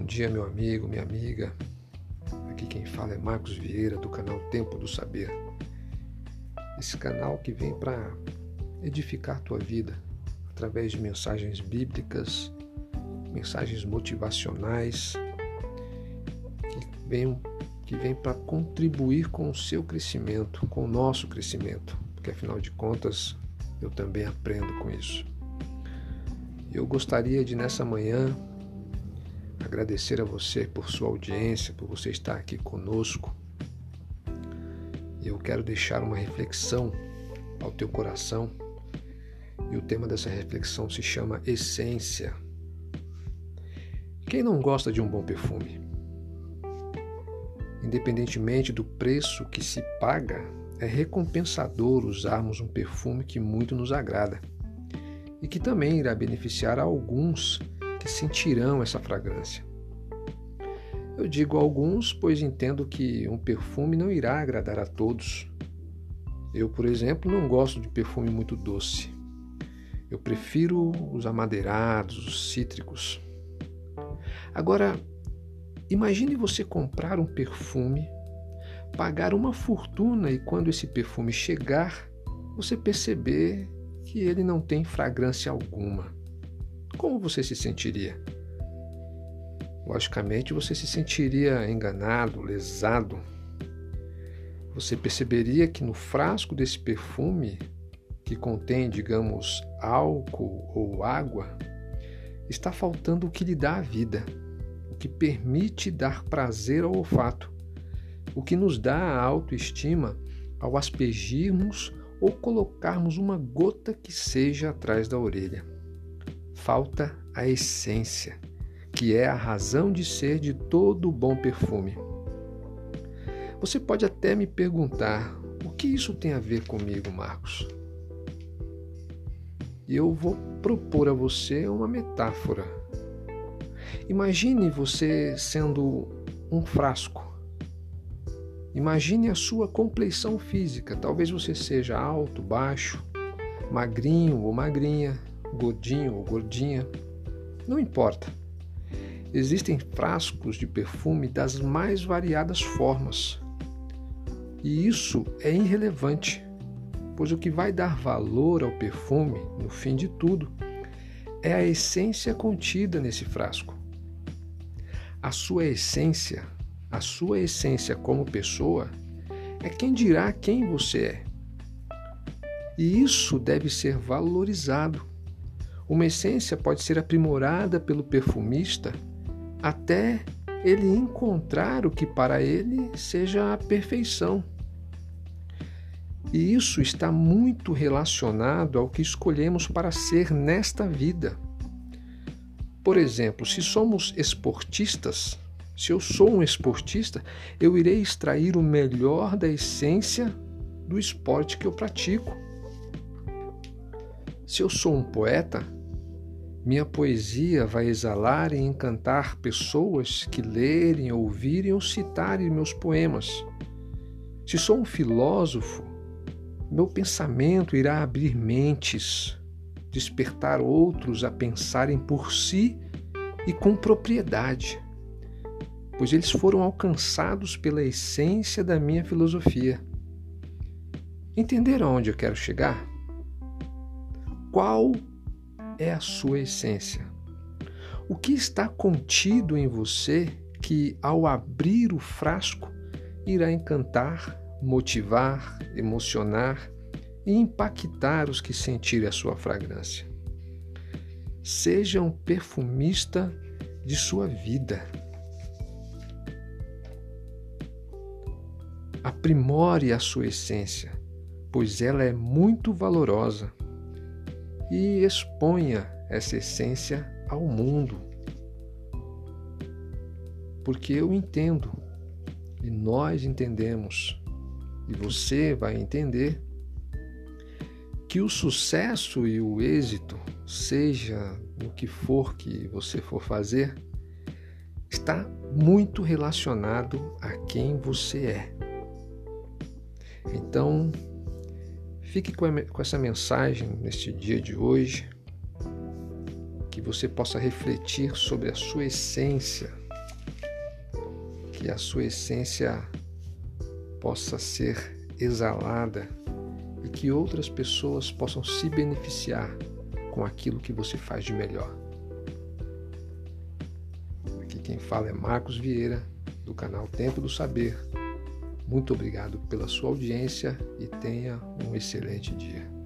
Bom dia, meu amigo, minha amiga. Aqui quem fala é Marcos Vieira, do canal Tempo do Saber. Esse canal que vem para edificar tua vida através de mensagens bíblicas, mensagens motivacionais, que vem, que vem para contribuir com o seu crescimento, com o nosso crescimento, porque afinal de contas eu também aprendo com isso. Eu gostaria de nessa manhã agradecer a você por sua audiência, por você estar aqui conosco. Eu quero deixar uma reflexão ao teu coração. E o tema dessa reflexão se chama Essência. Quem não gosta de um bom perfume? Independentemente do preço que se paga, é recompensador usarmos um perfume que muito nos agrada e que também irá beneficiar a alguns que sentirão essa fragrância. Eu digo alguns, pois entendo que um perfume não irá agradar a todos. Eu, por exemplo, não gosto de perfume muito doce. Eu prefiro os amadeirados, os cítricos. Agora, imagine você comprar um perfume, pagar uma fortuna e quando esse perfume chegar, você perceber que ele não tem fragrância alguma como você se sentiria? Logicamente, você se sentiria enganado, lesado. Você perceberia que no frasco desse perfume, que contém, digamos, álcool ou água, está faltando o que lhe dá a vida, o que permite dar prazer ao olfato, o que nos dá a autoestima ao aspergirmos ou colocarmos uma gota que seja atrás da orelha falta a essência, que é a razão de ser de todo bom perfume. Você pode até me perguntar: o que isso tem a ver comigo, Marcos? Eu vou propor a você uma metáfora. Imagine você sendo um frasco. Imagine a sua compleição física. Talvez você seja alto, baixo, magrinho ou magrinha, gordinho ou gordinha, não importa. Existem frascos de perfume das mais variadas formas. E isso é irrelevante, pois o que vai dar valor ao perfume, no fim de tudo, é a essência contida nesse frasco. A sua essência, a sua essência como pessoa, é quem dirá quem você é. E isso deve ser valorizado uma essência pode ser aprimorada pelo perfumista até ele encontrar o que para ele seja a perfeição. E isso está muito relacionado ao que escolhemos para ser nesta vida. Por exemplo, se somos esportistas, se eu sou um esportista, eu irei extrair o melhor da essência do esporte que eu pratico. Se eu sou um poeta, minha poesia vai exalar e encantar pessoas que lerem, ouvirem ou citarem meus poemas. Se sou um filósofo, meu pensamento irá abrir mentes, despertar outros a pensarem por si e com propriedade, pois eles foram alcançados pela essência da minha filosofia. Entenderam onde eu quero chegar? Qual é a sua essência? O que está contido em você que, ao abrir o frasco, irá encantar, motivar, emocionar e impactar os que sentirem a sua fragrância? Seja um perfumista de sua vida. Aprimore a sua essência, pois ela é muito valorosa e exponha essa essência ao mundo. Porque eu entendo, e nós entendemos, e você vai entender, que o sucesso e o êxito, seja no que for que você for fazer, está muito relacionado a quem você é. Então, Fique com essa mensagem neste dia de hoje, que você possa refletir sobre a sua essência, que a sua essência possa ser exalada e que outras pessoas possam se beneficiar com aquilo que você faz de melhor. Aqui quem fala é Marcos Vieira, do canal Tempo do Saber. Muito obrigado pela sua audiência e tenha um excelente dia.